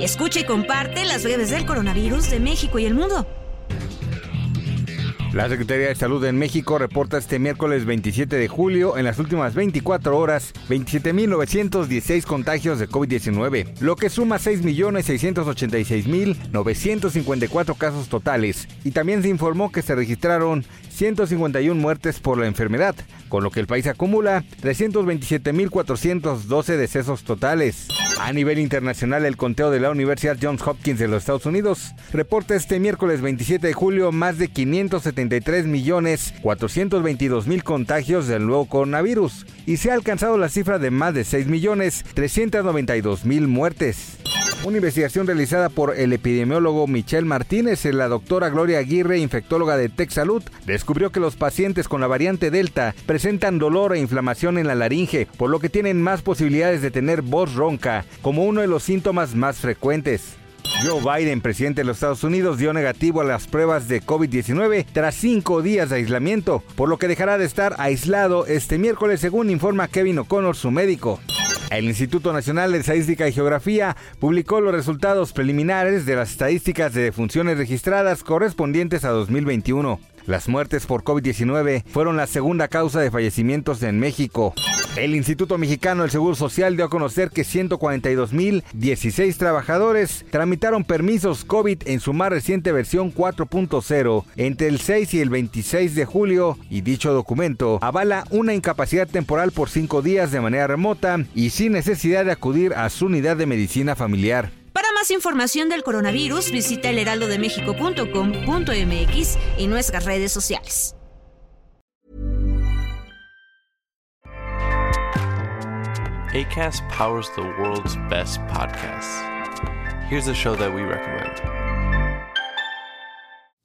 Escucha y comparte las breves del coronavirus de México y el mundo. La Secretaría de Salud en México reporta este miércoles 27 de julio, en las últimas 24 horas, 27.916 contagios de COVID-19, lo que suma 6.686.954 casos totales. Y también se informó que se registraron 151 muertes por la enfermedad, con lo que el país acumula 327.412 decesos totales. A nivel internacional, el conteo de la Universidad Johns Hopkins de los Estados Unidos reporta este miércoles 27 de julio más de 573 millones 422 mil contagios del nuevo coronavirus y se ha alcanzado la cifra de más de 6 millones 392 mil muertes. Una investigación realizada por el epidemiólogo Michel Martínez y la doctora Gloria Aguirre, infectóloga de TechSalud, descubrió que los pacientes con la variante Delta presentan dolor e inflamación en la laringe, por lo que tienen más posibilidades de tener voz ronca, como uno de los síntomas más frecuentes. Joe Biden, presidente de los Estados Unidos, dio negativo a las pruebas de COVID-19 tras cinco días de aislamiento, por lo que dejará de estar aislado este miércoles, según informa Kevin O'Connor, su médico. El Instituto Nacional de Estadística y Geografía publicó los resultados preliminares de las estadísticas de defunciones registradas correspondientes a 2021. Las muertes por COVID-19 fueron la segunda causa de fallecimientos en México. El Instituto Mexicano del Seguro Social dio a conocer que 142.016 trabajadores tramitaron permisos COVID en su más reciente versión 4.0 entre el 6 y el 26 de julio y dicho documento avala una incapacidad temporal por cinco días de manera remota y sin necesidad de acudir a su unidad de medicina familiar. Más información del coronavirus, visita elheraldodemexico.com.mx y nuestras redes sociales. ACAST powers the world's best podcasts. Here's a show that we recommend.